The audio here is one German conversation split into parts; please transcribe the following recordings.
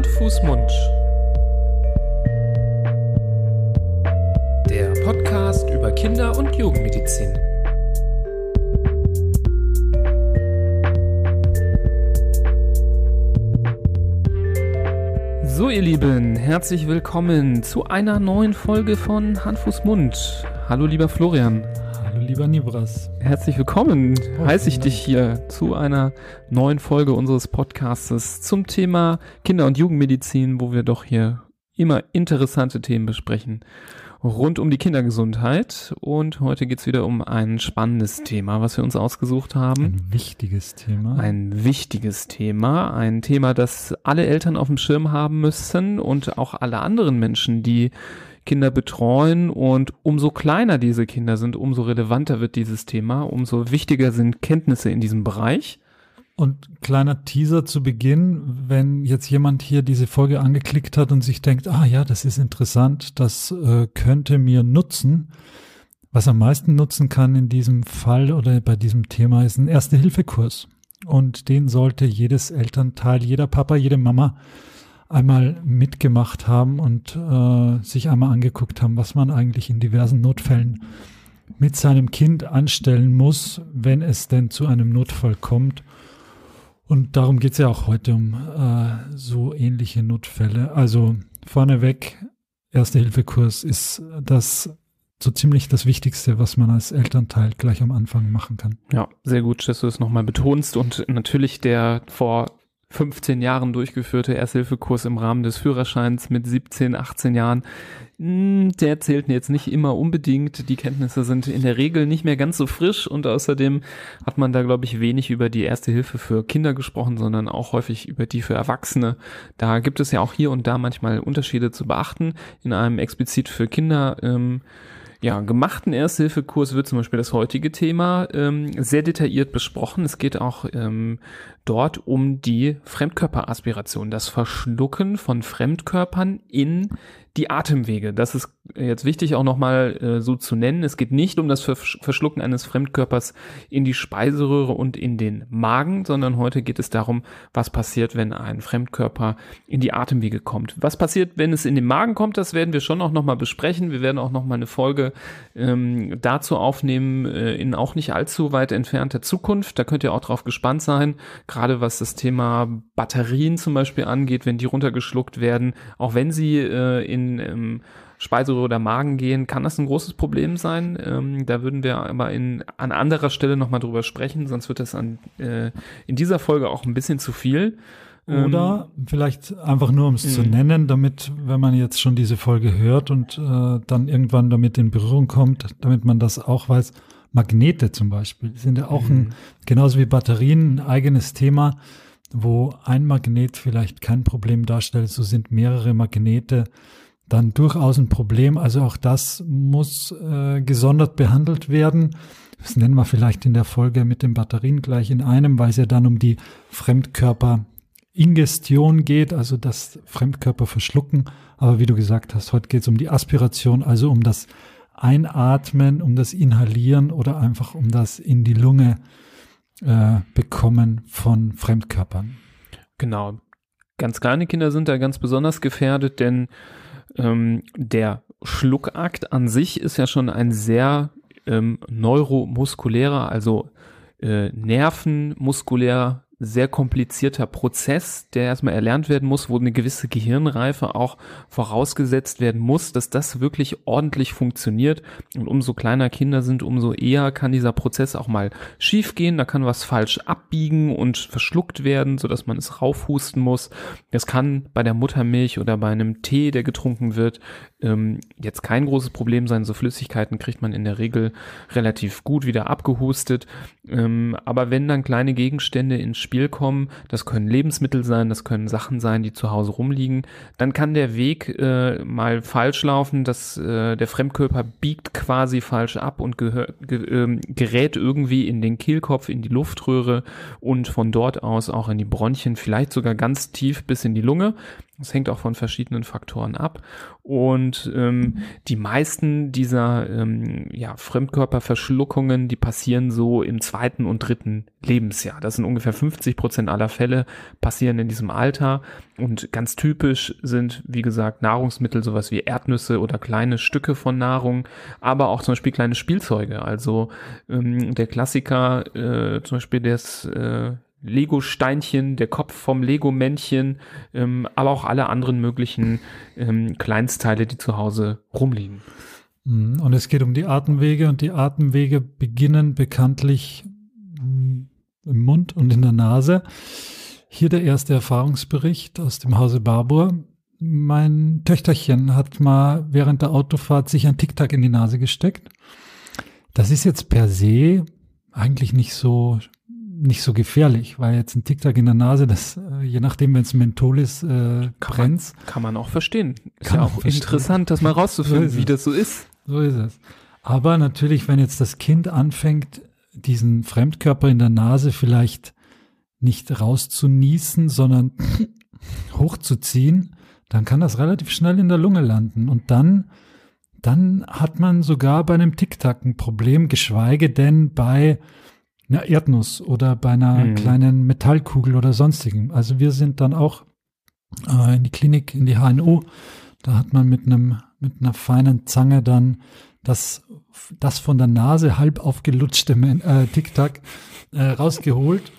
Hand, Fuß, Mund. Der Podcast über Kinder- und Jugendmedizin. So, ihr Lieben, herzlich willkommen zu einer neuen Folge von Hand, Fuß, Mund. Hallo, lieber Florian. Lieber Nibras. Herzlich willkommen, heiße ich dich hier zu einer neuen Folge unseres Podcastes zum Thema Kinder- und Jugendmedizin, wo wir doch hier immer interessante Themen besprechen rund um die Kindergesundheit. Und heute geht's wieder um ein spannendes Thema, was wir uns ausgesucht haben. Ein wichtiges Thema. Ein wichtiges Thema, ein Thema, das alle Eltern auf dem Schirm haben müssen und auch alle anderen Menschen, die Kinder betreuen. Und umso kleiner diese Kinder sind, umso relevanter wird dieses Thema, umso wichtiger sind Kenntnisse in diesem Bereich. Und kleiner Teaser zu Beginn, wenn jetzt jemand hier diese Folge angeklickt hat und sich denkt, ah ja, das ist interessant, das äh, könnte mir nutzen. Was am meisten nutzen kann in diesem Fall oder bei diesem Thema ist ein Erste-Hilfe-Kurs. Und den sollte jedes Elternteil, jeder Papa, jede Mama einmal mitgemacht haben und äh, sich einmal angeguckt haben, was man eigentlich in diversen Notfällen mit seinem Kind anstellen muss, wenn es denn zu einem Notfall kommt und darum geht es ja auch heute um äh, so ähnliche Notfälle. Also vorneweg, Erste-Hilfe-Kurs ist das so ziemlich das Wichtigste, was man als Elternteil gleich am Anfang machen kann. Ja, sehr gut, dass du es nochmal betonst. Und natürlich der vor 15 Jahren durchgeführte Ersthilfekurs im Rahmen des Führerscheins mit 17, 18 Jahren, hm, der zählt jetzt nicht immer unbedingt. Die Kenntnisse sind in der Regel nicht mehr ganz so frisch und außerdem hat man da, glaube ich, wenig über die Erste Hilfe für Kinder gesprochen, sondern auch häufig über die für Erwachsene. Da gibt es ja auch hier und da manchmal Unterschiede zu beachten. In einem explizit für Kinder ähm, ja, gemachten Ersthilfekurs wird zum Beispiel das heutige Thema ähm, sehr detailliert besprochen. Es geht auch ähm, dort um die Fremdkörperaspiration, das Verschlucken von Fremdkörpern in die Atemwege. Das ist jetzt wichtig auch nochmal äh, so zu nennen. Es geht nicht um das Verschlucken eines Fremdkörpers in die Speiseröhre und in den Magen, sondern heute geht es darum, was passiert, wenn ein Fremdkörper in die Atemwege kommt. Was passiert, wenn es in den Magen kommt, das werden wir schon auch nochmal besprechen. Wir werden auch nochmal eine Folge ähm, dazu aufnehmen, äh, in auch nicht allzu weit entfernter Zukunft. Da könnt ihr auch drauf gespannt sein, gerade was das Thema Batterien zum Beispiel angeht, wenn die runtergeschluckt werden, auch wenn sie äh, in ähm, Speiseröhre oder Magen gehen, kann das ein großes Problem sein. Ähm, da würden wir aber in, an anderer Stelle nochmal drüber sprechen, sonst wird das an, äh, in dieser Folge auch ein bisschen zu viel. Oder ähm, vielleicht einfach nur, um es zu mhm. nennen, damit, wenn man jetzt schon diese Folge hört und äh, dann irgendwann damit in Berührung kommt, damit man das auch weiß, Magnete zum Beispiel sind ja auch ein, mhm. genauso wie Batterien, ein eigenes Thema, wo ein Magnet vielleicht kein Problem darstellt, so sind mehrere Magnete dann durchaus ein Problem. Also auch das muss äh, gesondert behandelt werden. Das nennen wir vielleicht in der Folge mit den Batterien gleich in einem, weil es ja dann um die Fremdkörperingestion geht, also das Fremdkörper verschlucken. Aber wie du gesagt hast, heute geht es um die Aspiration, also um das Einatmen, um das Inhalieren oder einfach um das in die Lunge äh, bekommen von Fremdkörpern. Genau. Ganz kleine Kinder sind da ganz besonders gefährdet, denn ähm, der Schluckakt an sich ist ja schon ein sehr ähm, neuromuskulärer, also äh, nervenmuskulär sehr komplizierter Prozess, der erstmal erlernt werden muss, wo eine gewisse Gehirnreife auch vorausgesetzt werden muss, dass das wirklich ordentlich funktioniert. Und umso kleiner Kinder sind, umso eher kann dieser Prozess auch mal schief gehen. Da kann was falsch abbiegen und verschluckt werden, so dass man es raufhusten muss. Das kann bei der Muttermilch oder bei einem Tee, der getrunken wird, ähm, jetzt kein großes Problem sein. So Flüssigkeiten kriegt man in der Regel relativ gut wieder abgehustet. Ähm, aber wenn dann kleine Gegenstände ins Spiel kommen, das können Lebensmittel sein, das können Sachen sein, die zu Hause rumliegen, dann kann der Weg äh, mal falsch laufen, dass äh, der Fremdkörper biegt quasi falsch ab und ge äh, gerät irgendwie in den Kehlkopf, in die Luftröhre und von dort aus auch in die Bronchien, vielleicht sogar ganz tief bis in die Lunge. Das hängt auch von verschiedenen Faktoren ab. Und ähm, die meisten dieser ähm, ja, Fremdkörperverschluckungen, die passieren so im zweiten und dritten Lebensjahr. Das sind ungefähr 50 Prozent aller Fälle passieren in diesem Alter. Und ganz typisch sind, wie gesagt, Nahrungsmittel, sowas wie Erdnüsse oder kleine Stücke von Nahrung, aber auch zum Beispiel kleine Spielzeuge. Also ähm, der Klassiker, äh, zum Beispiel des äh, Lego-Steinchen, der Kopf vom Lego-Männchen, ähm, aber auch alle anderen möglichen ähm, Kleinstteile, die zu Hause rumliegen. Mhm. Und es geht um die Atemwege und die Atemwege beginnen bekanntlich im Mund und in der Nase. Hier der erste Erfahrungsbericht aus dem Hause Barbour. Mein Töchterchen hat mal während der Autofahrt sich ein Tic-Tac in die Nase gesteckt. Das ist jetzt per se eigentlich nicht so nicht so gefährlich, weil jetzt ein Tic-Tac in der Nase, das, äh, je nachdem, wenn es Menthol ist, äh, brennt. Kann man auch verstehen. Ist kann ja auch verstehen. interessant, das mal rauszufinden, so wie das so ist. So ist es. Aber natürlich, wenn jetzt das Kind anfängt, diesen Fremdkörper in der Nase vielleicht nicht rauszunießen, sondern hochzuziehen, dann kann das relativ schnell in der Lunge landen. Und dann, dann hat man sogar bei einem Tic-Tac ein Problem, geschweige denn bei einer Erdnuss oder bei einer mhm. kleinen Metallkugel oder sonstigem. Also wir sind dann auch äh, in die Klinik, in die HNO. Da hat man mit einem, mit einer feinen Zange dann das, das von der Nase halb aufgelutschte äh, Tic-Tac äh, rausgeholt.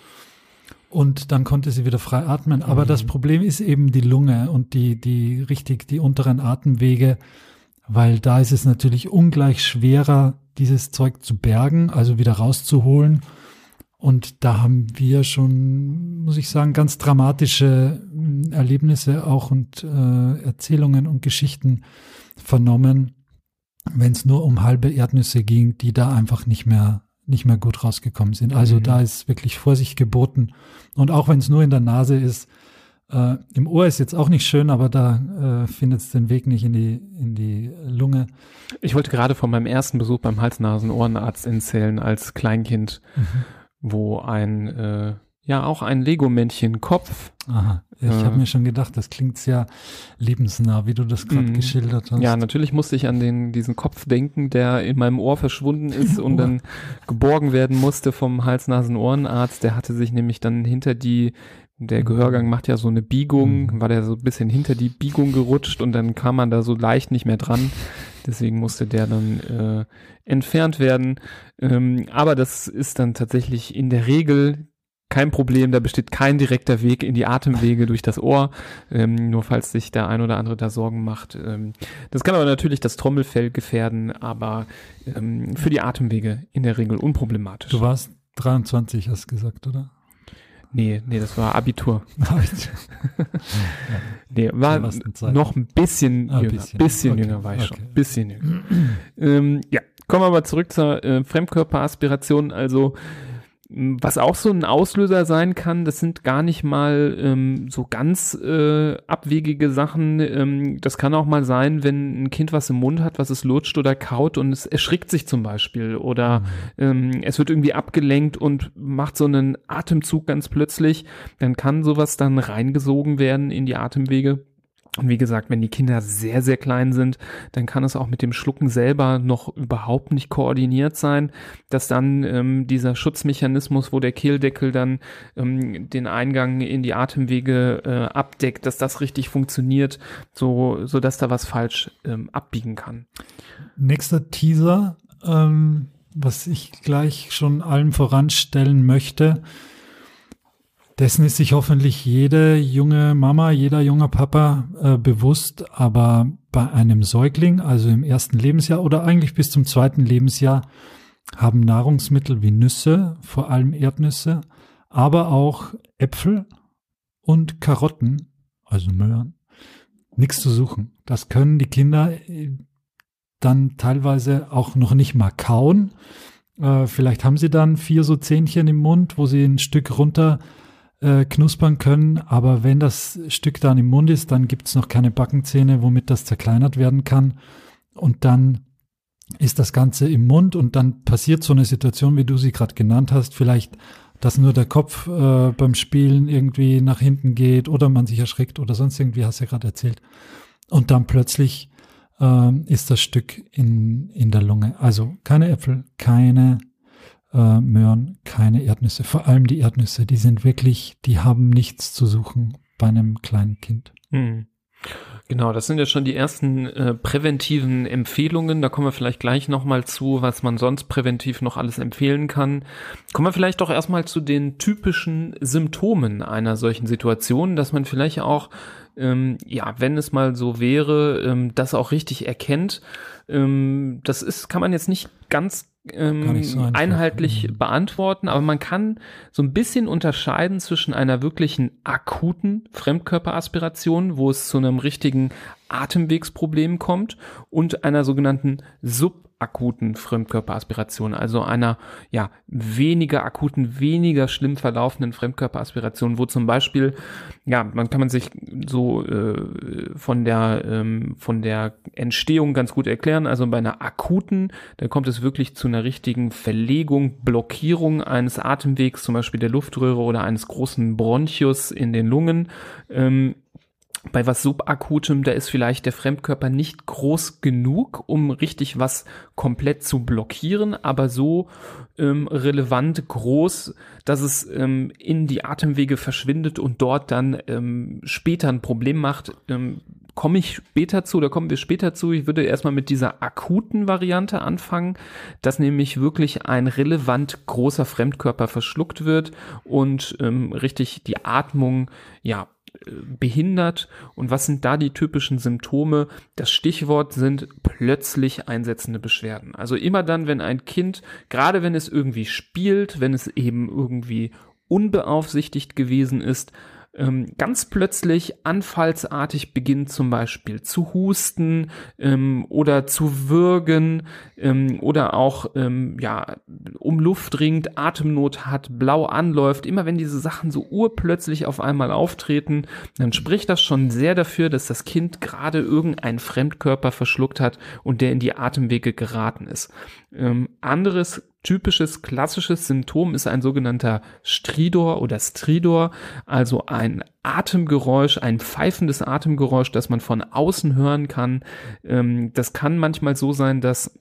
Und dann konnte sie wieder frei atmen. Aber mhm. das Problem ist eben die Lunge und die, die richtig, die unteren Atemwege, weil da ist es natürlich ungleich schwerer, dieses Zeug zu bergen, also wieder rauszuholen. Und da haben wir schon, muss ich sagen, ganz dramatische hm, Erlebnisse auch und äh, Erzählungen und Geschichten vernommen, wenn es nur um halbe Erdnüsse ging, die da einfach nicht mehr nicht mehr gut rausgekommen sind. Also mhm. da ist wirklich Vorsicht geboten. Und auch wenn es nur in der Nase ist, äh, im Ohr ist jetzt auch nicht schön, aber da äh, findet es den Weg nicht in die, in die Lunge. Ich wollte gerade von meinem ersten Besuch beim Hals-Nasen-Ohrenarzt erzählen als Kleinkind. Mhm wo ein, äh, ja, auch ein Lego-Männchen Kopf. Aha, ich äh, habe mir schon gedacht, das klingt sehr lebensnah, wie du das gerade mm, geschildert hast. Ja, natürlich musste ich an den, diesen Kopf denken, der in meinem Ohr verschwunden ist und dann geborgen werden musste vom Hals-Nasen-Ohrenarzt. Der hatte sich nämlich dann hinter die der Gehörgang macht ja so eine Biegung, mhm. war der so ein bisschen hinter die Biegung gerutscht und dann kam man da so leicht nicht mehr dran. Deswegen musste der dann äh, entfernt werden. Ähm, aber das ist dann tatsächlich in der Regel kein Problem, da besteht kein direkter Weg in die Atemwege durch das Ohr, ähm, nur falls sich der ein oder andere da Sorgen macht. Ähm, das kann aber natürlich das Trommelfell gefährden, aber ähm, für die Atemwege in der Regel unproblematisch. Du warst 23, hast gesagt, oder? Nee, nee, das war Abitur. nee, war noch ein bisschen ah, jünger. Bisschen, bisschen okay. jünger war ich okay. schon. Bisschen jünger. ähm, ja, kommen wir aber zurück zur äh, Fremdkörperaspiration. Also was auch so ein Auslöser sein kann, das sind gar nicht mal ähm, so ganz äh, abwegige Sachen. Ähm, das kann auch mal sein, wenn ein Kind was im Mund hat, was es lutscht oder kaut und es erschrickt sich zum Beispiel oder mhm. ähm, es wird irgendwie abgelenkt und macht so einen Atemzug ganz plötzlich, dann kann sowas dann reingesogen werden in die Atemwege. Und wie gesagt, wenn die Kinder sehr, sehr klein sind, dann kann es auch mit dem Schlucken selber noch überhaupt nicht koordiniert sein, dass dann ähm, dieser Schutzmechanismus, wo der Kehldeckel dann ähm, den Eingang in die Atemwege äh, abdeckt, dass das richtig funktioniert, so, so dass da was falsch ähm, abbiegen kann. Nächster Teaser, ähm, was ich gleich schon allen voranstellen möchte, dessen ist sich hoffentlich jede junge Mama, jeder junge Papa äh, bewusst, aber bei einem Säugling, also im ersten Lebensjahr oder eigentlich bis zum zweiten Lebensjahr, haben Nahrungsmittel wie Nüsse, vor allem Erdnüsse, aber auch Äpfel und Karotten, also Möhren, nichts zu suchen. Das können die Kinder äh, dann teilweise auch noch nicht mal kauen. Äh, vielleicht haben sie dann vier so Zähnchen im Mund, wo sie ein Stück runter äh, knuspern können, aber wenn das Stück dann im Mund ist, dann gibt es noch keine Backenzähne, womit das zerkleinert werden kann. Und dann ist das Ganze im Mund und dann passiert so eine Situation, wie du sie gerade genannt hast, vielleicht, dass nur der Kopf äh, beim Spielen irgendwie nach hinten geht oder man sich erschreckt oder sonst irgendwie, hast du ja gerade erzählt. Und dann plötzlich ähm, ist das Stück in, in der Lunge. Also keine Äpfel, keine äh, Möhren, keine Erdnüsse. Vor allem die Erdnüsse, die sind wirklich, die haben nichts zu suchen bei einem kleinen Kind. Hm. Genau, das sind ja schon die ersten äh, präventiven Empfehlungen. Da kommen wir vielleicht gleich nochmal zu, was man sonst präventiv noch alles empfehlen kann. Kommen wir vielleicht doch erstmal zu den typischen Symptomen einer solchen Situation, dass man vielleicht auch, ähm, ja, wenn es mal so wäre, ähm, das auch richtig erkennt. Ähm, das ist, kann man jetzt nicht ganz ähm, so einheitlich mhm. beantworten, aber man kann so ein bisschen unterscheiden zwischen einer wirklichen akuten Fremdkörperaspiration, wo es zu einem richtigen Atemwegsproblem kommt, und einer sogenannten Sub akuten Fremdkörperaspiration, also einer ja weniger akuten, weniger schlimm verlaufenden Fremdkörperaspiration, wo zum Beispiel ja man kann man sich so äh, von der ähm, von der Entstehung ganz gut erklären. Also bei einer akuten, da kommt es wirklich zu einer richtigen Verlegung, Blockierung eines Atemwegs, zum Beispiel der Luftröhre oder eines großen Bronchus in den Lungen. Ähm, bei was subakutem, da ist vielleicht der Fremdkörper nicht groß genug, um richtig was komplett zu blockieren, aber so ähm, relevant groß, dass es ähm, in die Atemwege verschwindet und dort dann ähm, später ein Problem macht. Ähm, komme ich später zu, da kommen wir später zu. Ich würde erstmal mit dieser akuten Variante anfangen, dass nämlich wirklich ein relevant großer Fremdkörper verschluckt wird und ähm, richtig die Atmung ja behindert. Und was sind da die typischen Symptome? Das Stichwort sind plötzlich einsetzende Beschwerden. Also immer dann, wenn ein Kind, gerade wenn es irgendwie spielt, wenn es eben irgendwie unbeaufsichtigt gewesen ist, ähm, ganz plötzlich anfallsartig beginnt zum Beispiel zu husten ähm, oder zu würgen ähm, oder auch ähm, ja um Luft ringt, Atemnot hat, blau anläuft, immer wenn diese Sachen so urplötzlich auf einmal auftreten, dann spricht das schon sehr dafür, dass das Kind gerade irgendeinen Fremdkörper verschluckt hat und der in die Atemwege geraten ist. Ähm, anderes typisches klassisches Symptom ist ein sogenannter Stridor oder Stridor, also ein Atemgeräusch, ein pfeifendes Atemgeräusch, das man von außen hören kann. Ähm, das kann manchmal so sein, dass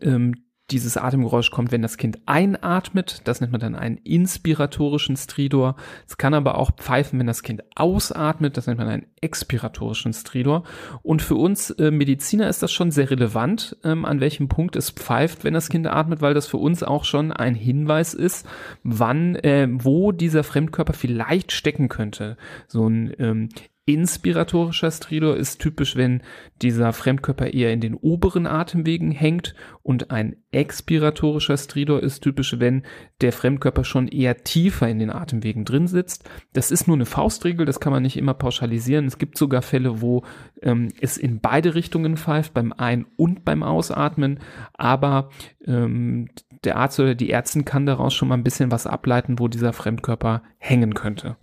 ähm, dieses Atemgeräusch kommt, wenn das Kind einatmet. Das nennt man dann einen inspiratorischen Stridor. Es kann aber auch pfeifen, wenn das Kind ausatmet. Das nennt man einen expiratorischen Stridor. Und für uns äh, Mediziner ist das schon sehr relevant, ähm, an welchem Punkt es pfeift, wenn das Kind atmet, weil das für uns auch schon ein Hinweis ist, wann, äh, wo dieser Fremdkörper vielleicht stecken könnte. So ein ähm, Inspiratorischer Stridor ist typisch, wenn dieser Fremdkörper eher in den oberen Atemwegen hängt und ein expiratorischer Stridor ist typisch, wenn der Fremdkörper schon eher tiefer in den Atemwegen drin sitzt. Das ist nur eine Faustregel, das kann man nicht immer pauschalisieren. Es gibt sogar Fälle, wo ähm, es in beide Richtungen pfeift, beim Ein- und beim Ausatmen, aber ähm, der Arzt oder die Ärztin kann daraus schon mal ein bisschen was ableiten, wo dieser Fremdkörper hängen könnte.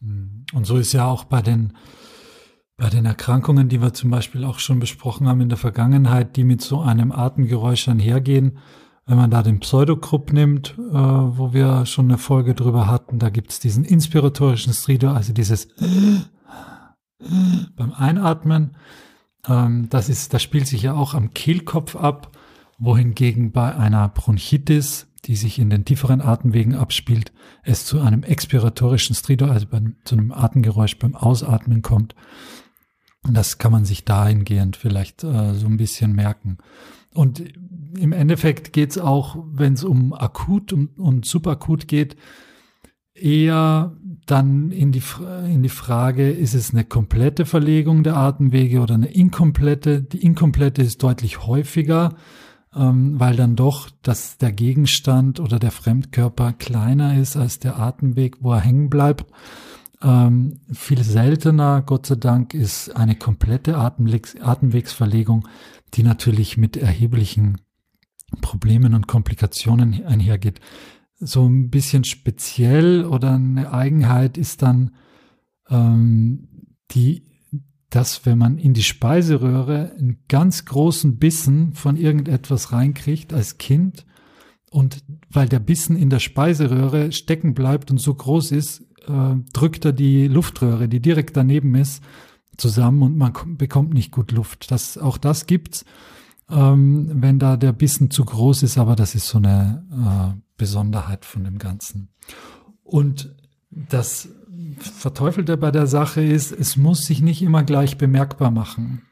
Mhm. Und so ist ja auch bei den, bei den Erkrankungen, die wir zum Beispiel auch schon besprochen haben in der Vergangenheit, die mit so einem Atemgeräusch einhergehen, wenn man da den Pseudogrupp nimmt, äh, wo wir schon eine Folge drüber hatten, da gibt es diesen inspiratorischen Stridor, also dieses beim Einatmen. Ähm, das ist, das spielt sich ja auch am Kehlkopf ab, wohingegen bei einer Bronchitis die sich in den tieferen Atemwegen abspielt, es zu einem expiratorischen Stridor, also zu einem Atemgeräusch beim Ausatmen kommt. Und das kann man sich dahingehend vielleicht äh, so ein bisschen merken. Und im Endeffekt geht es auch, wenn es um akut und, und subakut geht, eher dann in die, in die Frage, ist es eine komplette Verlegung der Atemwege oder eine inkomplette? Die inkomplette ist deutlich häufiger ähm, weil dann doch dass der Gegenstand oder der Fremdkörper kleiner ist als der Atemweg, wo er hängen bleibt. Ähm, viel seltener, Gott sei Dank, ist eine komplette Atemwegs Atemwegsverlegung, die natürlich mit erheblichen Problemen und Komplikationen einhergeht. So ein bisschen speziell oder eine Eigenheit ist dann ähm, die dass wenn man in die Speiseröhre einen ganz großen Bissen von irgendetwas reinkriegt als Kind und weil der Bissen in der Speiseröhre stecken bleibt und so groß ist, äh, drückt er die Luftröhre, die direkt daneben ist, zusammen und man bekommt nicht gut Luft. Das, auch das gibt's, ähm, wenn da der Bissen zu groß ist, aber das ist so eine äh, Besonderheit von dem Ganzen. Und das Verteufelte bei der Sache ist, es muss sich nicht immer gleich bemerkbar machen.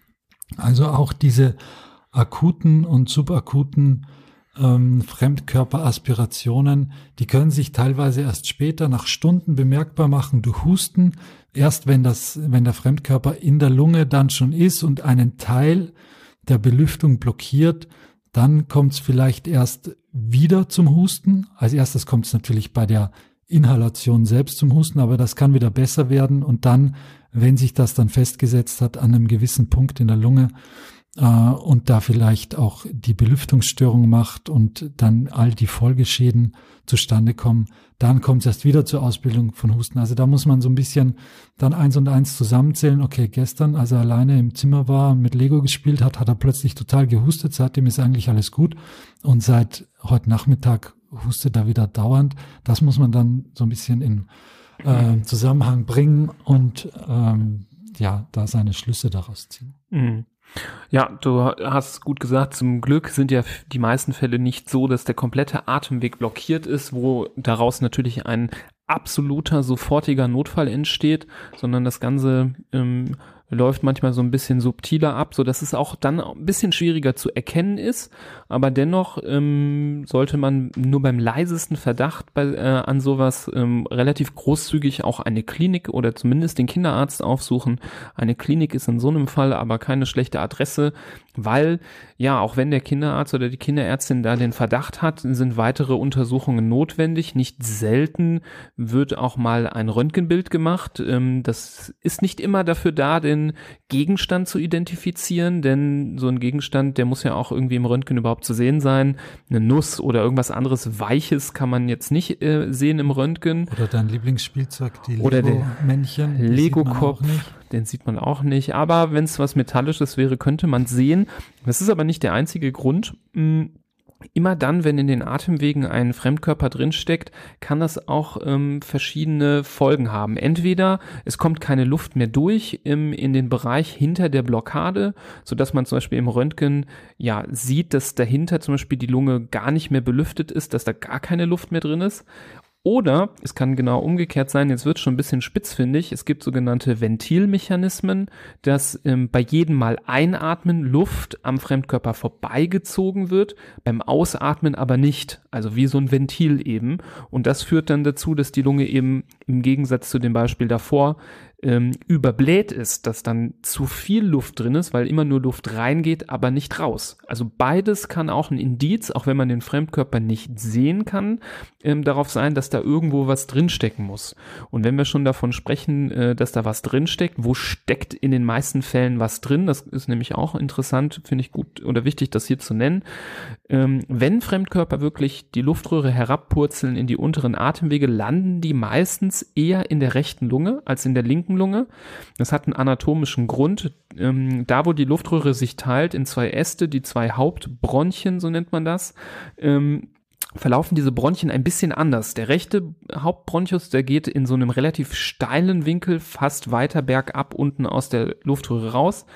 Also auch diese akuten und subakuten ähm, Fremdkörperaspirationen, die können sich teilweise erst später nach Stunden bemerkbar machen durch Husten. Erst wenn das, wenn der Fremdkörper in der Lunge dann schon ist und einen Teil der Belüftung blockiert, dann kommt es vielleicht erst wieder zum Husten. Als erstes kommt es natürlich bei der Inhalation selbst zum Husten, aber das kann wieder besser werden und dann, wenn sich das dann festgesetzt hat an einem gewissen Punkt in der Lunge äh, und da vielleicht auch die Belüftungsstörung macht und dann all die Folgeschäden zustande kommen, dann kommt es erst wieder zur Ausbildung von Husten. Also da muss man so ein bisschen dann eins und eins zusammenzählen. Okay, gestern, als er alleine im Zimmer war und mit Lego gespielt hat, hat er plötzlich total gehustet. Seitdem ist eigentlich alles gut. Und seit heute Nachmittag hustet da wieder dauernd. Das muss man dann so ein bisschen in äh, Zusammenhang bringen und ähm, ja, da seine Schlüsse daraus ziehen. Mhm. Ja, du hast gut gesagt, zum Glück sind ja die meisten Fälle nicht so, dass der komplette Atemweg blockiert ist, wo daraus natürlich ein absoluter, sofortiger Notfall entsteht, sondern das Ganze ähm, läuft manchmal so ein bisschen subtiler ab, so dass es auch dann ein bisschen schwieriger zu erkennen ist. Aber dennoch ähm, sollte man nur beim leisesten Verdacht bei, äh, an sowas ähm, relativ großzügig auch eine Klinik oder zumindest den Kinderarzt aufsuchen. Eine Klinik ist in so einem Fall aber keine schlechte Adresse, weil ja, auch wenn der Kinderarzt oder die Kinderärztin da den Verdacht hat, sind weitere Untersuchungen notwendig. Nicht selten wird auch mal ein Röntgenbild gemacht. Ähm, das ist nicht immer dafür da, den Gegenstand zu identifizieren, denn so ein Gegenstand, der muss ja auch irgendwie im Röntgen überhaupt zu sehen sein. Eine Nuss oder irgendwas anderes Weiches kann man jetzt nicht äh, sehen im Röntgen. Oder dein Lieblingsspielzeug, die Lego-Männchen. Lego-Kopf den sieht man auch nicht. Aber wenn es was Metallisches wäre, könnte man sehen. Das ist aber nicht der einzige Grund. Immer dann, wenn in den Atemwegen ein Fremdkörper drinsteckt, kann das auch ähm, verschiedene Folgen haben. Entweder es kommt keine Luft mehr durch im, in den Bereich hinter der Blockade, so dass man zum Beispiel im Röntgen ja sieht, dass dahinter zum Beispiel die Lunge gar nicht mehr belüftet ist, dass da gar keine Luft mehr drin ist. Oder es kann genau umgekehrt sein, jetzt wird schon ein bisschen spitzfindig, es gibt sogenannte Ventilmechanismen, dass ähm, bei jedem Mal einatmen Luft am Fremdkörper vorbeigezogen wird, beim Ausatmen aber nicht, also wie so ein Ventil eben. Und das führt dann dazu, dass die Lunge eben im Gegensatz zu dem Beispiel davor ähm, überbläht ist, dass dann zu viel Luft drin ist, weil immer nur Luft reingeht, aber nicht raus. Also beides kann auch ein Indiz, auch wenn man den Fremdkörper nicht sehen kann, ähm, darauf sein, dass da irgendwo was drinstecken muss. Und wenn wir schon davon sprechen, äh, dass da was drinsteckt, wo steckt in den meisten Fällen was drin? Das ist nämlich auch interessant, finde ich gut oder wichtig, das hier zu nennen. Ähm, wenn Fremdkörper wirklich die Luftröhre herabpurzeln in die unteren Atemwege, landen die meistens eher in der rechten Lunge als in der linken Lunge. Das hat einen anatomischen Grund. Ähm, da, wo die Luftröhre sich teilt in zwei Äste, die zwei Hauptbronchien, so nennt man das, ähm, verlaufen diese Bronchien ein bisschen anders. Der rechte Hauptbronchus, der geht in so einem relativ steilen Winkel fast weiter bergab unten aus der Luftröhre raus.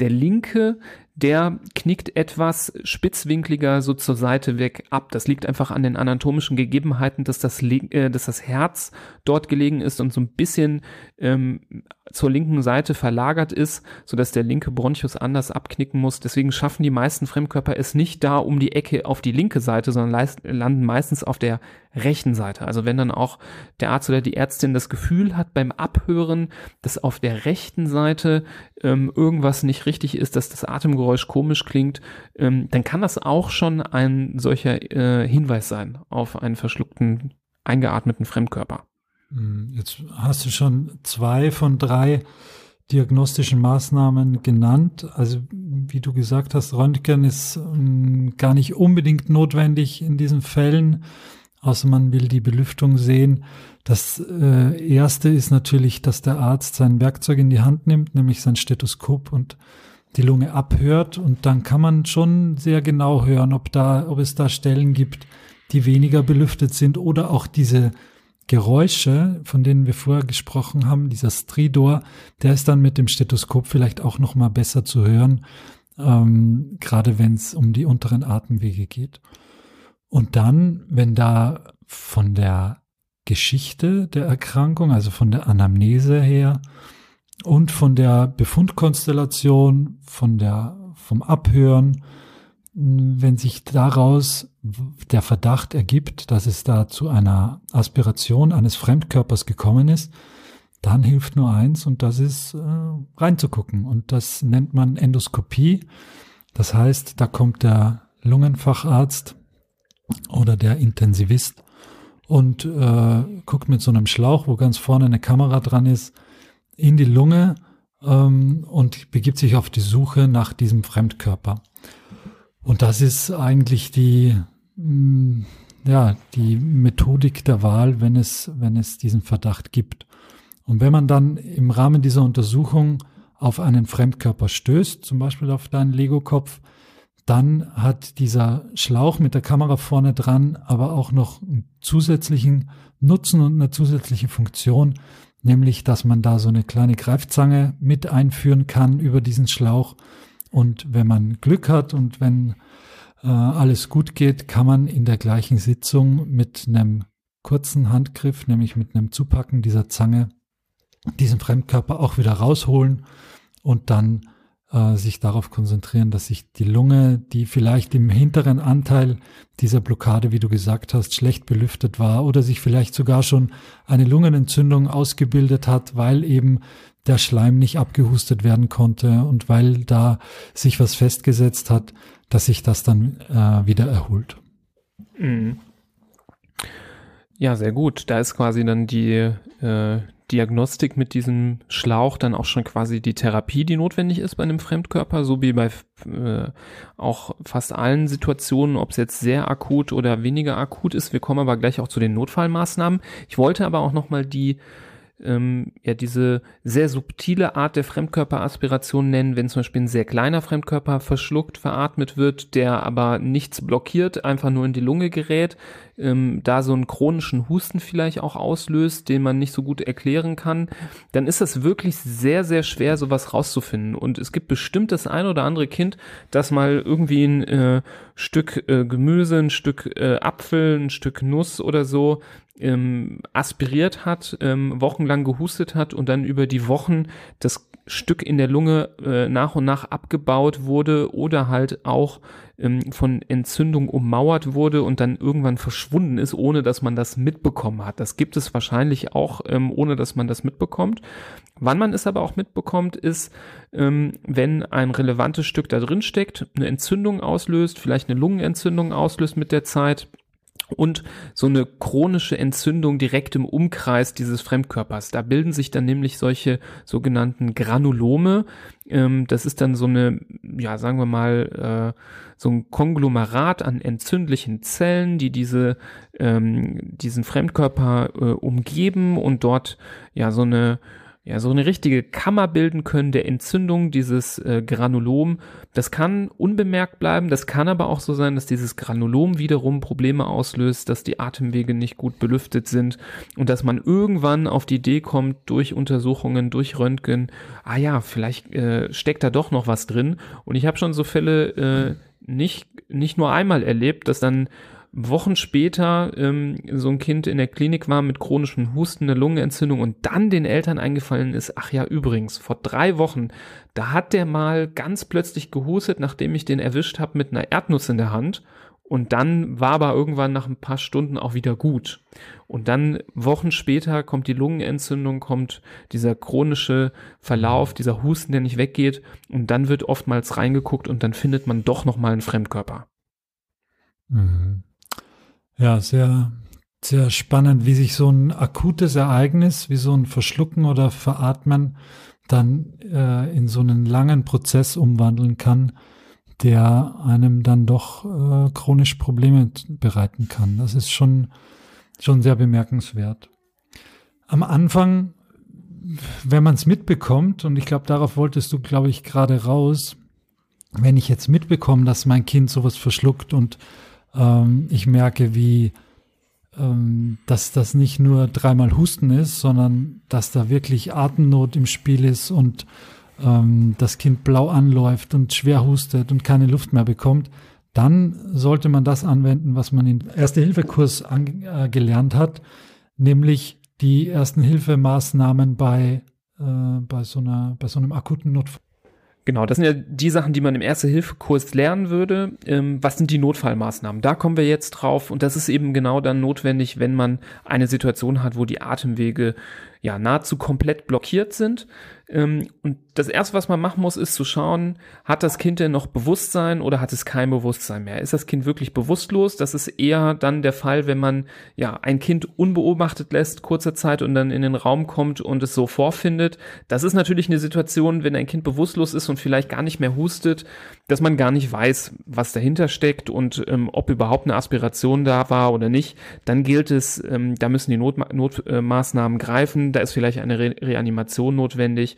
Der linke, der knickt etwas spitzwinkliger so zur Seite weg ab. Das liegt einfach an den anatomischen Gegebenheiten, dass das, äh, dass das Herz dort gelegen ist und so ein bisschen ähm, zur linken Seite verlagert ist, sodass der linke Bronchus anders abknicken muss. Deswegen schaffen die meisten Fremdkörper es nicht da um die Ecke auf die linke Seite, sondern landen meistens auf der rechten Seite. Also wenn dann auch der Arzt oder die Ärztin das Gefühl hat beim Abhören, dass auf der rechten Seite ähm, irgendwas nicht richtig ist, dass das Atemgeräusch komisch klingt, ähm, dann kann das auch schon ein solcher äh, Hinweis sein auf einen verschluckten, eingeatmeten Fremdkörper. Hm, jetzt hast du schon zwei von drei diagnostischen Maßnahmen genannt. Also wie du gesagt hast, Röntgen ist ähm, gar nicht unbedingt notwendig in diesen Fällen, außer man will die Belüftung sehen. Das äh, erste ist natürlich, dass der Arzt sein Werkzeug in die Hand nimmt, nämlich sein Stethoskop und die Lunge abhört und dann kann man schon sehr genau hören, ob da, ob es da Stellen gibt, die weniger belüftet sind oder auch diese Geräusche, von denen wir vorher gesprochen haben, dieser Stridor, der ist dann mit dem Stethoskop vielleicht auch noch mal besser zu hören, ähm, gerade wenn es um die unteren Atemwege geht. Und dann, wenn da von der Geschichte der Erkrankung, also von der Anamnese her und von der Befundkonstellation, von der, vom Abhören, wenn sich daraus der Verdacht ergibt, dass es da zu einer Aspiration eines Fremdkörpers gekommen ist, dann hilft nur eins und das ist äh, reinzugucken. Und das nennt man Endoskopie. Das heißt, da kommt der Lungenfacharzt oder der Intensivist und äh, guckt mit so einem Schlauch, wo ganz vorne eine Kamera dran ist, in die Lunge ähm, und begibt sich auf die Suche nach diesem Fremdkörper. Und das ist eigentlich die, ja, die Methodik der Wahl, wenn es, wenn es diesen Verdacht gibt. Und wenn man dann im Rahmen dieser Untersuchung auf einen Fremdkörper stößt, zum Beispiel auf deinen Lego-Kopf, dann hat dieser Schlauch mit der Kamera vorne dran aber auch noch einen zusätzlichen Nutzen und eine zusätzliche Funktion, nämlich dass man da so eine kleine Greifzange mit einführen kann über diesen Schlauch. Und wenn man Glück hat und wenn äh, alles gut geht, kann man in der gleichen Sitzung mit einem kurzen Handgriff, nämlich mit einem Zupacken dieser Zange, diesen Fremdkörper auch wieder rausholen und dann äh, sich darauf konzentrieren, dass sich die Lunge, die vielleicht im hinteren Anteil dieser Blockade, wie du gesagt hast, schlecht belüftet war oder sich vielleicht sogar schon eine Lungenentzündung ausgebildet hat, weil eben der Schleim nicht abgehustet werden konnte und weil da sich was festgesetzt hat, dass sich das dann äh, wieder erholt. Mhm. Ja, sehr gut. Da ist quasi dann die, äh, Diagnostik mit diesem Schlauch dann auch schon quasi die Therapie, die notwendig ist bei einem Fremdkörper, so wie bei äh, auch fast allen Situationen, ob es jetzt sehr akut oder weniger akut ist. Wir kommen aber gleich auch zu den Notfallmaßnahmen. Ich wollte aber auch nochmal die ähm, ja diese sehr subtile Art der Fremdkörperaspiration nennen, wenn zum Beispiel ein sehr kleiner Fremdkörper verschluckt, veratmet wird, der aber nichts blockiert, einfach nur in die Lunge gerät, ähm, da so einen chronischen Husten vielleicht auch auslöst, den man nicht so gut erklären kann, dann ist das wirklich sehr, sehr schwer, sowas rauszufinden. Und es gibt bestimmt das ein oder andere Kind, das mal irgendwie ein äh, Stück äh, Gemüse, ein Stück äh, Apfel, ein Stück Nuss oder so ähm, aspiriert hat, ähm, wochenlang gehustet hat und dann über die Wochen das Stück in der Lunge äh, nach und nach abgebaut wurde oder halt auch ähm, von Entzündung ummauert wurde und dann irgendwann verschwunden ist, ohne dass man das mitbekommen hat. Das gibt es wahrscheinlich auch, ähm, ohne dass man das mitbekommt. Wann man es aber auch mitbekommt, ist, ähm, wenn ein relevantes Stück da drin steckt, eine Entzündung auslöst, vielleicht eine Lungenentzündung auslöst mit der Zeit und so eine chronische Entzündung direkt im Umkreis dieses Fremdkörpers. Da bilden sich dann nämlich solche sogenannten Granulome. Ähm, das ist dann so eine, ja, sagen wir mal, äh, so ein Konglomerat an entzündlichen Zellen, die diese, ähm, diesen Fremdkörper äh, umgeben und dort ja so eine ja, so eine richtige Kammer bilden können der Entzündung dieses äh, Granulom. Das kann unbemerkt bleiben, das kann aber auch so sein, dass dieses Granulom wiederum Probleme auslöst, dass die Atemwege nicht gut belüftet sind und dass man irgendwann auf die Idee kommt, durch Untersuchungen, durch Röntgen, ah ja, vielleicht äh, steckt da doch noch was drin. Und ich habe schon so Fälle äh, nicht, nicht nur einmal erlebt, dass dann Wochen später ähm, so ein Kind in der Klinik war mit chronischem Husten, eine Lungenentzündung und dann den Eltern eingefallen ist, ach ja, übrigens, vor drei Wochen, da hat der mal ganz plötzlich gehustet, nachdem ich den erwischt habe mit einer Erdnuss in der Hand. Und dann war aber irgendwann nach ein paar Stunden auch wieder gut. Und dann Wochen später kommt die Lungenentzündung, kommt dieser chronische Verlauf, dieser Husten, der nicht weggeht. Und dann wird oftmals reingeguckt und dann findet man doch nochmal einen Fremdkörper. Mhm. Ja, sehr, sehr spannend, wie sich so ein akutes Ereignis, wie so ein Verschlucken oder Veratmen dann äh, in so einen langen Prozess umwandeln kann, der einem dann doch äh, chronisch Probleme bereiten kann. Das ist schon, schon sehr bemerkenswert. Am Anfang, wenn man es mitbekommt, und ich glaube, darauf wolltest du, glaube ich, gerade raus, wenn ich jetzt mitbekomme, dass mein Kind sowas verschluckt und ähm, ich merke, wie ähm, dass das nicht nur dreimal Husten ist, sondern dass da wirklich Atemnot im Spiel ist und ähm, das Kind blau anläuft und schwer hustet und keine Luft mehr bekommt, dann sollte man das anwenden, was man im Erste-Hilfe-Kurs äh, gelernt hat, nämlich die ersten Hilfemaßnahmen bei, äh, bei, so bei so einem akuten Notfall. Genau, das sind ja die Sachen, die man im Erste-Hilfe-Kurs lernen würde. Ähm, was sind die Notfallmaßnahmen? Da kommen wir jetzt drauf und das ist eben genau dann notwendig, wenn man eine Situation hat, wo die Atemwege ja nahezu komplett blockiert sind. Ähm, und das erste, was man machen muss, ist zu schauen, hat das Kind denn noch Bewusstsein oder hat es kein Bewusstsein mehr? Ist das Kind wirklich bewusstlos? Das ist eher dann der Fall, wenn man ja ein Kind unbeobachtet lässt, kurze Zeit und dann in den Raum kommt und es so vorfindet. Das ist natürlich eine Situation, wenn ein Kind bewusstlos ist und vielleicht gar nicht mehr hustet, dass man gar nicht weiß, was dahinter steckt und ähm, ob überhaupt eine Aspiration da war oder nicht. Dann gilt es, ähm, da müssen die Notma Notmaßnahmen greifen. Da ist vielleicht eine Re Reanimation notwendig.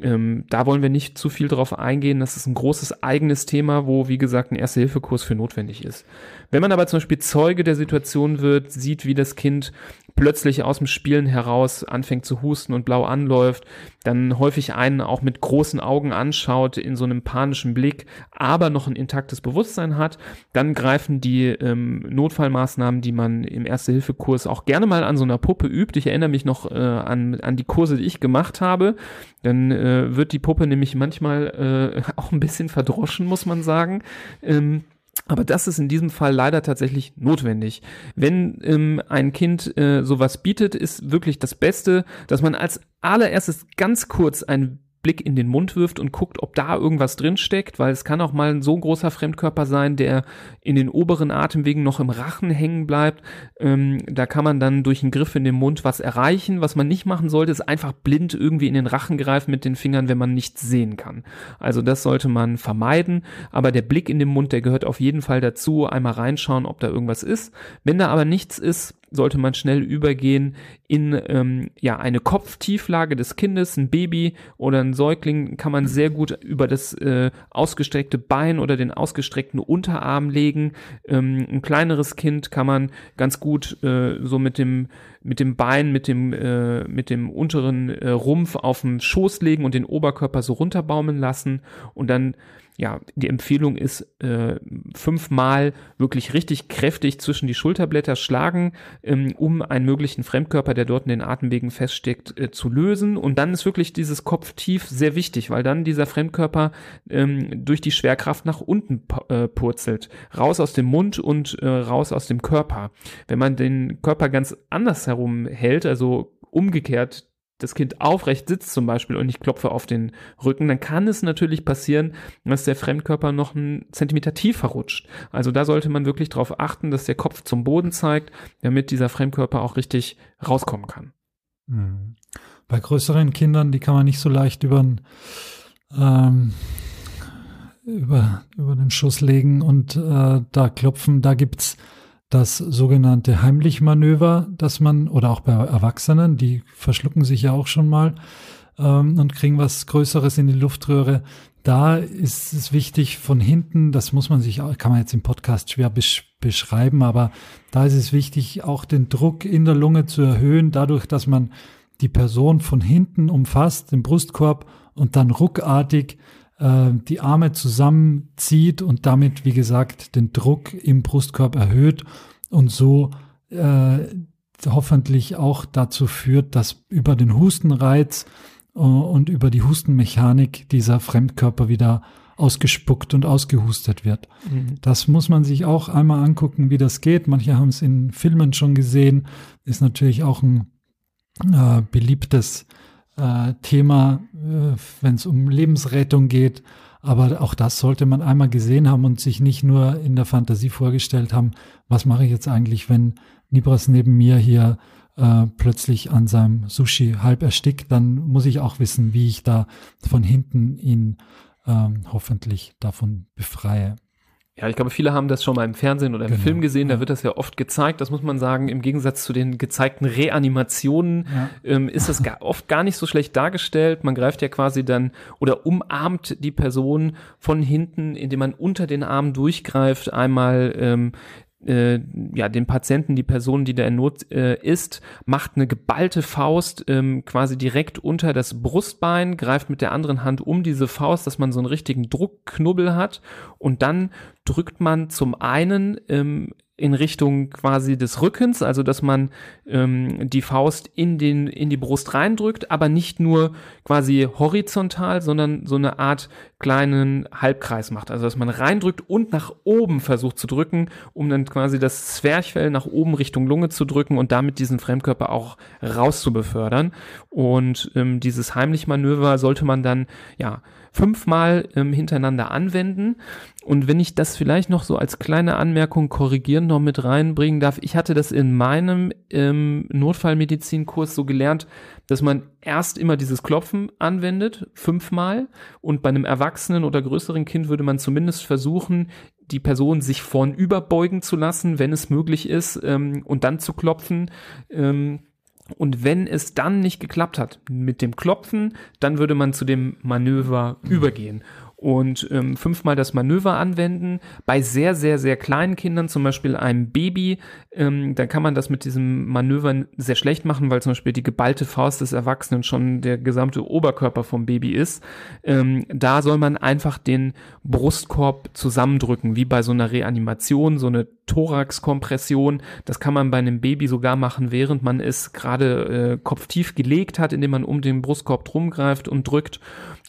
Ähm, da wollen wir nicht zu viel drauf eingehen. Das ist ein großes eigenes Thema, wo, wie gesagt, ein Erste-Hilfe-Kurs für notwendig ist. Wenn man aber zum Beispiel Zeuge der Situation wird, sieht, wie das Kind plötzlich aus dem Spielen heraus anfängt zu husten und blau anläuft, dann häufig einen auch mit großen Augen anschaut, in so einem panischen Blick, aber noch ein intaktes Bewusstsein hat, dann greifen die ähm, Notfallmaßnahmen, die man im Erste-Hilfe-Kurs auch gerne mal an so einer Puppe übt. Ich erinnere mich noch äh, an, an die Kurse, die ich gemacht habe. Dann äh, wird die Puppe nämlich manchmal äh, auch ein bisschen verdroschen, muss man sagen. Ähm, aber das ist in diesem Fall leider tatsächlich notwendig. Wenn ähm, ein Kind äh, sowas bietet, ist wirklich das Beste, dass man als allererstes ganz kurz ein Blick in den Mund wirft und guckt, ob da irgendwas drin steckt, weil es kann auch mal ein so großer Fremdkörper sein, der in den oberen Atemwegen noch im Rachen hängen bleibt. Ähm, da kann man dann durch einen Griff in den Mund was erreichen. Was man nicht machen sollte, ist einfach blind irgendwie in den Rachen greifen mit den Fingern, wenn man nichts sehen kann. Also das sollte man vermeiden. Aber der Blick in den Mund, der gehört auf jeden Fall dazu. Einmal reinschauen, ob da irgendwas ist. Wenn da aber nichts ist, sollte man schnell übergehen in ähm, ja eine Kopftieflage des Kindes, ein Baby oder ein Säugling kann man sehr gut über das äh, ausgestreckte Bein oder den ausgestreckten Unterarm legen. Ähm, ein kleineres Kind kann man ganz gut äh, so mit dem mit dem Bein, mit dem äh, mit dem unteren äh, Rumpf auf den Schoß legen und den Oberkörper so runterbaumeln lassen und dann ja, die Empfehlung ist, äh, fünfmal wirklich richtig kräftig zwischen die Schulterblätter schlagen, ähm, um einen möglichen Fremdkörper, der dort in den Atemwegen feststeckt, äh, zu lösen. Und dann ist wirklich dieses Kopftief sehr wichtig, weil dann dieser Fremdkörper ähm, durch die Schwerkraft nach unten äh, purzelt. Raus aus dem Mund und äh, raus aus dem Körper. Wenn man den Körper ganz anders herum hält, also umgekehrt das Kind aufrecht sitzt zum Beispiel und ich klopfe auf den Rücken, dann kann es natürlich passieren, dass der Fremdkörper noch einen Zentimeter tiefer rutscht. Also da sollte man wirklich darauf achten, dass der Kopf zum Boden zeigt, damit dieser Fremdkörper auch richtig rauskommen kann. Mhm. Bei größeren Kindern, die kann man nicht so leicht über, ähm, über, über den Schuss legen und äh, da klopfen. Da gibt's das sogenannte Heimlich-Manöver, dass man, oder auch bei Erwachsenen, die verschlucken sich ja auch schon mal ähm, und kriegen was Größeres in die Luftröhre. Da ist es wichtig von hinten, das muss man sich, kann man jetzt im Podcast schwer besch beschreiben, aber da ist es wichtig, auch den Druck in der Lunge zu erhöhen, dadurch, dass man die Person von hinten umfasst, den Brustkorb und dann ruckartig äh, die Arme zusammenzieht und damit, wie gesagt, den Druck im Brustkorb erhöht und so äh, hoffentlich auch dazu führt, dass über den Hustenreiz äh, und über die Hustenmechanik dieser Fremdkörper wieder ausgespuckt und ausgehustet wird. Mhm. Das muss man sich auch einmal angucken, wie das geht. Manche haben es in Filmen schon gesehen. Ist natürlich auch ein äh, beliebtes äh, Thema, äh, wenn es um Lebensrettung geht. Aber auch das sollte man einmal gesehen haben und sich nicht nur in der Fantasie vorgestellt haben, was mache ich jetzt eigentlich, wenn Nibras neben mir hier äh, plötzlich an seinem Sushi halb erstickt, dann muss ich auch wissen, wie ich da von hinten ihn ähm, hoffentlich davon befreie. Ja, ich glaube, viele haben das schon mal im Fernsehen oder im genau, Film gesehen, da wird das ja oft gezeigt. Das muss man sagen, im Gegensatz zu den gezeigten Reanimationen ja. ähm, ist das gar, oft gar nicht so schlecht dargestellt. Man greift ja quasi dann oder umarmt die Person von hinten, indem man unter den Arm durchgreift, einmal ähm, äh, ja, den Patienten, die Person, die da in Not äh, ist, macht eine geballte Faust ähm, quasi direkt unter das Brustbein, greift mit der anderen Hand um diese Faust, dass man so einen richtigen Druckknubbel hat und dann drückt man zum einen ähm, in Richtung quasi des Rückens, also dass man ähm, die Faust in den in die Brust reindrückt, aber nicht nur quasi horizontal, sondern so eine Art kleinen Halbkreis macht, also dass man reindrückt und nach oben versucht zu drücken, um dann quasi das Zwerchfell nach oben Richtung Lunge zu drücken und damit diesen Fremdkörper auch rauszubefördern. Und ähm, dieses heimlich Manöver sollte man dann ja fünfmal ähm, hintereinander anwenden. Und wenn ich das vielleicht noch so als kleine Anmerkung korrigieren noch mit reinbringen darf, ich hatte das in meinem ähm, Notfallmedizinkurs so gelernt, dass man erst immer dieses Klopfen anwendet, fünfmal, und bei einem erwachsenen oder größeren Kind würde man zumindest versuchen, die Person sich vorn überbeugen zu lassen, wenn es möglich ist, ähm, und dann zu klopfen. Ähm, und wenn es dann nicht geklappt hat mit dem Klopfen, dann würde man zu dem Manöver übergehen und ähm, fünfmal das Manöver anwenden. Bei sehr, sehr, sehr kleinen Kindern, zum Beispiel einem Baby, ähm, da kann man das mit diesem Manöver sehr schlecht machen, weil zum Beispiel die geballte Faust des Erwachsenen schon der gesamte Oberkörper vom Baby ist. Ähm, da soll man einfach den Brustkorb zusammendrücken, wie bei so einer Reanimation, so eine Thoraxkompression. Das kann man bei einem Baby sogar machen, während man es gerade äh, kopftief gelegt hat, indem man um den Brustkorb drum greift und drückt.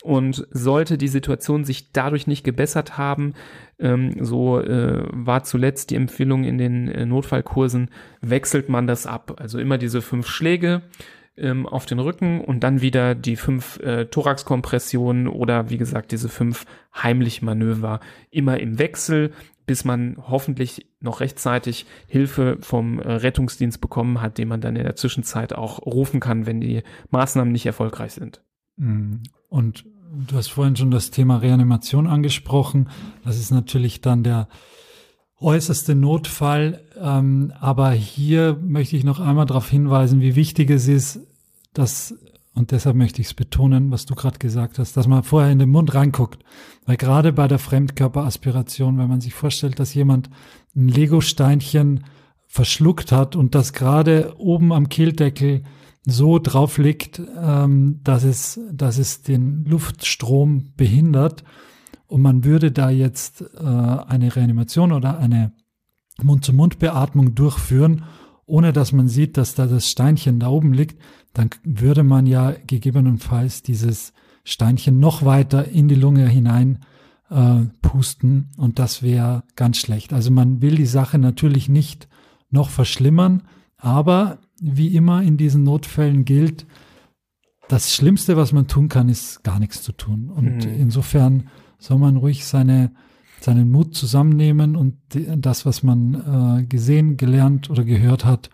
Und sollte die Situation sich dadurch nicht gebessert haben, ähm, so äh, war zuletzt die Empfehlung in den äh, Notfallkursen, wechselt man das ab. Also immer diese fünf Schläge ähm, auf den Rücken und dann wieder die fünf äh, Thoraxkompressionen oder wie gesagt diese fünf heimlich Manöver immer im Wechsel, bis man hoffentlich noch rechtzeitig Hilfe vom äh, Rettungsdienst bekommen hat, den man dann in der Zwischenzeit auch rufen kann, wenn die Maßnahmen nicht erfolgreich sind. Mhm. Und du hast vorhin schon das Thema Reanimation angesprochen. Das ist natürlich dann der äußerste Notfall. Ähm, aber hier möchte ich noch einmal darauf hinweisen, wie wichtig es ist, dass, und deshalb möchte ich es betonen, was du gerade gesagt hast, dass man vorher in den Mund reinguckt. Weil gerade bei der Fremdkörperaspiration, wenn man sich vorstellt, dass jemand ein Lego-Steinchen verschluckt hat und das gerade oben am Kehldeckel so drauf liegt, ähm, dass, es, dass es den Luftstrom behindert und man würde da jetzt äh, eine Reanimation oder eine Mund-zu-Mund-Beatmung durchführen, ohne dass man sieht, dass da das Steinchen da oben liegt, dann würde man ja gegebenenfalls dieses Steinchen noch weiter in die Lunge hinein äh, pusten und das wäre ganz schlecht. Also man will die Sache natürlich nicht noch verschlimmern, aber wie immer in diesen Notfällen gilt, das Schlimmste, was man tun kann, ist gar nichts zu tun. Und mhm. insofern soll man ruhig seine, seinen Mut zusammennehmen und das, was man äh, gesehen, gelernt oder gehört hat,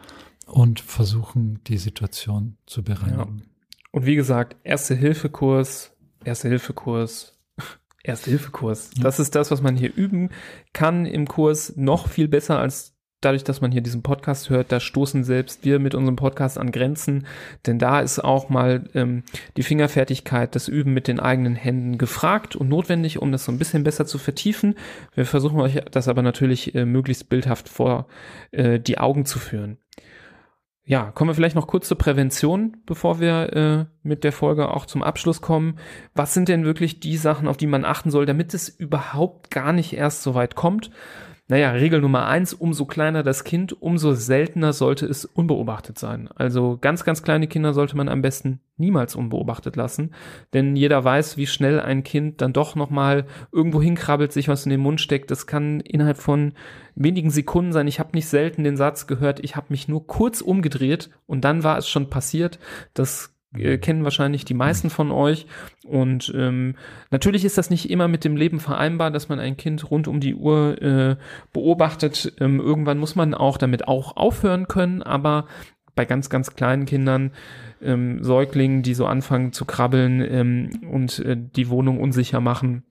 und versuchen, die Situation zu bereinigen. Ja. Und wie gesagt, Erste-Hilfe-Kurs, Erste-Hilfe-Kurs, Erste-Hilfe-Kurs. Ja. Das ist das, was man hier üben kann im Kurs noch viel besser als dadurch, dass man hier diesen Podcast hört, da stoßen selbst wir mit unserem Podcast an Grenzen, denn da ist auch mal ähm, die Fingerfertigkeit, das Üben mit den eigenen Händen gefragt und notwendig, um das so ein bisschen besser zu vertiefen. Wir versuchen euch das aber natürlich äh, möglichst bildhaft vor äh, die Augen zu führen. Ja, kommen wir vielleicht noch kurz zur Prävention, bevor wir äh, mit der Folge auch zum Abschluss kommen. Was sind denn wirklich die Sachen, auf die man achten soll, damit es überhaupt gar nicht erst so weit kommt? Naja, Regel Nummer eins, umso kleiner das Kind, umso seltener sollte es unbeobachtet sein. Also ganz, ganz kleine Kinder sollte man am besten niemals unbeobachtet lassen, denn jeder weiß, wie schnell ein Kind dann doch nochmal irgendwo hinkrabbelt, sich was in den Mund steckt. Das kann innerhalb von wenigen Sekunden sein. Ich habe nicht selten den Satz gehört, ich habe mich nur kurz umgedreht und dann war es schon passiert. Das äh, kennen wahrscheinlich die meisten von euch. Und ähm, natürlich ist das nicht immer mit dem Leben vereinbar, dass man ein Kind rund um die Uhr äh, beobachtet. Ähm, irgendwann muss man auch damit auch aufhören können, aber bei ganz, ganz kleinen Kindern, ähm, Säuglingen, die so anfangen zu krabbeln ähm, und äh, die Wohnung unsicher machen,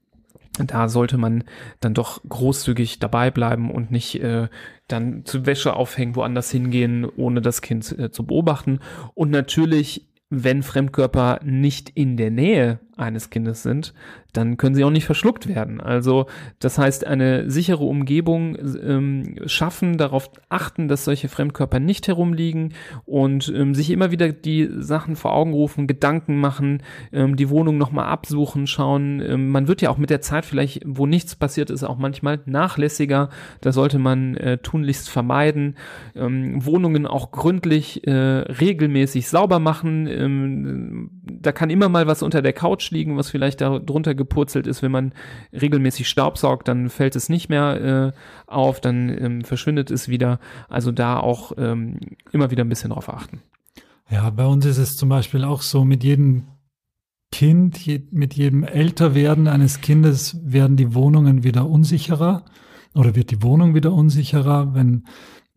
da sollte man dann doch großzügig dabei bleiben und nicht äh, dann zu Wäsche aufhängen, woanders hingehen, ohne das Kind äh, zu beobachten. Und natürlich wenn Fremdkörper nicht in der Nähe eines Kindes sind, dann können sie auch nicht verschluckt werden. Also das heißt, eine sichere Umgebung ähm, schaffen, darauf achten, dass solche Fremdkörper nicht herumliegen und ähm, sich immer wieder die Sachen vor Augen rufen, Gedanken machen, ähm, die Wohnung nochmal absuchen, schauen. Ähm, man wird ja auch mit der Zeit vielleicht, wo nichts passiert ist, auch manchmal nachlässiger. Da sollte man äh, tunlichst vermeiden. Ähm, Wohnungen auch gründlich, äh, regelmäßig sauber machen. Ähm, da kann immer mal was unter der Couch liegen, was vielleicht darunter gepurzelt ist. Wenn man regelmäßig Staubsaugt, dann fällt es nicht mehr äh, auf, dann ähm, verschwindet es wieder. Also da auch ähm, immer wieder ein bisschen drauf achten. Ja, bei uns ist es zum Beispiel auch so, mit jedem Kind, je, mit jedem Älterwerden eines Kindes werden die Wohnungen wieder unsicherer oder wird die Wohnung wieder unsicherer. Wenn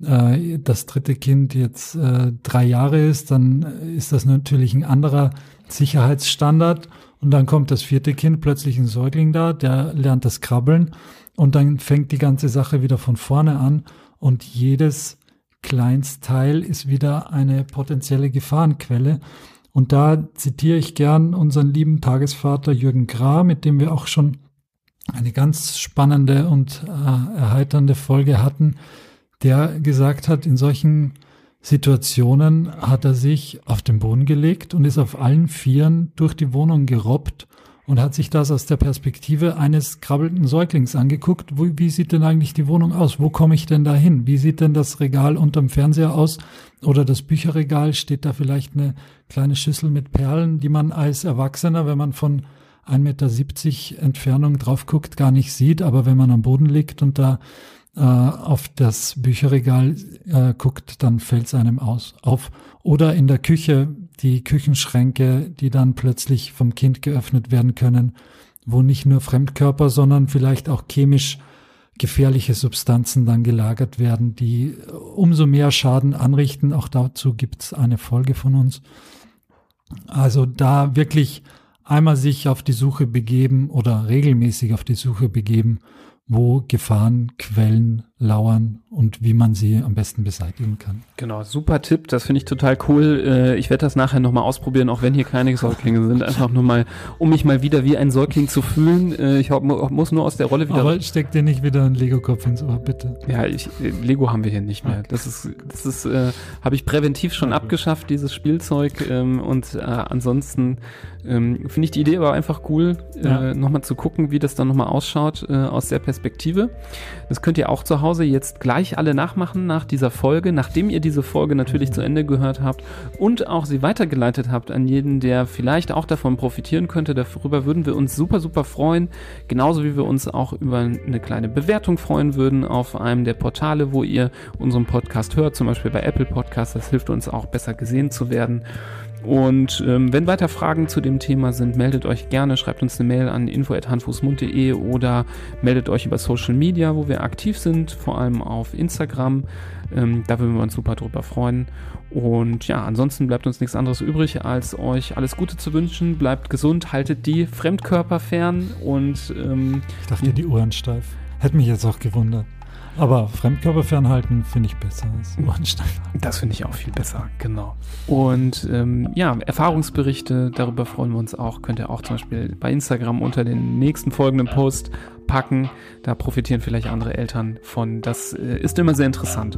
äh, das dritte Kind jetzt äh, drei Jahre ist, dann ist das natürlich ein anderer Sicherheitsstandard. Und dann kommt das vierte Kind, plötzlich ein Säugling da, der lernt das Krabbeln und dann fängt die ganze Sache wieder von vorne an und jedes Kleinstteil ist wieder eine potenzielle Gefahrenquelle. Und da zitiere ich gern unseren lieben Tagesvater Jürgen Gra, mit dem wir auch schon eine ganz spannende und äh, erheiternde Folge hatten, der gesagt hat, in solchen Situationen hat er sich auf den Boden gelegt und ist auf allen Vieren durch die Wohnung gerobbt und hat sich das aus der Perspektive eines krabbelnden Säuglings angeguckt. Wo, wie sieht denn eigentlich die Wohnung aus? Wo komme ich denn da hin? Wie sieht denn das Regal unterm Fernseher aus? Oder das Bücherregal? Steht da vielleicht eine kleine Schüssel mit Perlen, die man als Erwachsener, wenn man von 1,70 Meter Entfernung drauf guckt, gar nicht sieht. Aber wenn man am Boden liegt und da äh, auf das Bücherregal äh, guckt, dann fällt es einem aus, auf. Oder in der Küche die Küchenschränke, die dann plötzlich vom Kind geöffnet werden können, wo nicht nur Fremdkörper, sondern vielleicht auch chemisch gefährliche Substanzen dann gelagert werden, die umso mehr Schaden anrichten. Auch dazu gibt's eine Folge von uns. Also da wirklich einmal sich auf die Suche begeben oder regelmäßig auf die Suche begeben wo Gefahrenquellen lauern und wie man sie am besten beseitigen kann. Genau, super Tipp, das finde ich total cool. Äh, ich werde das nachher nochmal ausprobieren, auch wenn hier keine Säuglinge sind, einfach nur mal, um mich mal wieder wie ein Säugling zu fühlen. Äh, ich muss nur aus der Rolle wieder... Aber steck dir nicht wieder einen Lego-Kopf ins Ohr, bitte. Ja, ich, Lego haben wir hier nicht mehr. Das ist, das ist, äh, habe ich präventiv schon okay. abgeschafft, dieses Spielzeug ähm, und äh, ansonsten ähm, finde ich die Idee aber einfach cool, äh, ja. nochmal zu gucken, wie das dann nochmal ausschaut äh, aus der Perspektive. Das könnt ihr auch zu Hause jetzt gleich alle nachmachen nach dieser Folge, nachdem ihr diese Folge natürlich mhm. zu Ende gehört habt und auch sie weitergeleitet habt an jeden, der vielleicht auch davon profitieren könnte. Darüber würden wir uns super, super freuen. Genauso wie wir uns auch über eine kleine Bewertung freuen würden auf einem der Portale, wo ihr unseren Podcast hört, zum Beispiel bei Apple Podcasts. Das hilft uns auch besser gesehen zu werden. Und ähm, wenn weiter Fragen zu dem Thema sind, meldet euch gerne, schreibt uns eine Mail an info.handfußmund.de oder meldet euch über Social Media, wo wir aktiv sind, vor allem auf Instagram. Ähm, da würden wir uns super drüber freuen. Und ja, ansonsten bleibt uns nichts anderes übrig, als euch alles Gute zu wünschen. Bleibt gesund, haltet die Fremdkörper fern und ähm, ich dachte, die Ohren steif. Hätte mich jetzt auch gewundert. Aber Fremdkörper fernhalten finde ich besser als Ohrensteif. Das finde ich auch viel besser, genau. Und ähm, ja, Erfahrungsberichte, darüber freuen wir uns auch. Könnt ihr auch zum Beispiel bei Instagram unter den nächsten folgenden Post packen. Da profitieren vielleicht andere Eltern von. Das äh, ist immer sehr interessant.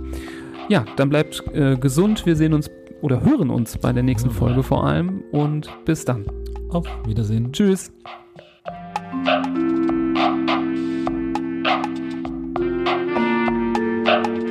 Ja, dann bleibt äh, gesund. Wir sehen uns oder hören uns bei der nächsten Folge vor allem. Und bis dann. Auf Wiedersehen. Tschüss. Chao.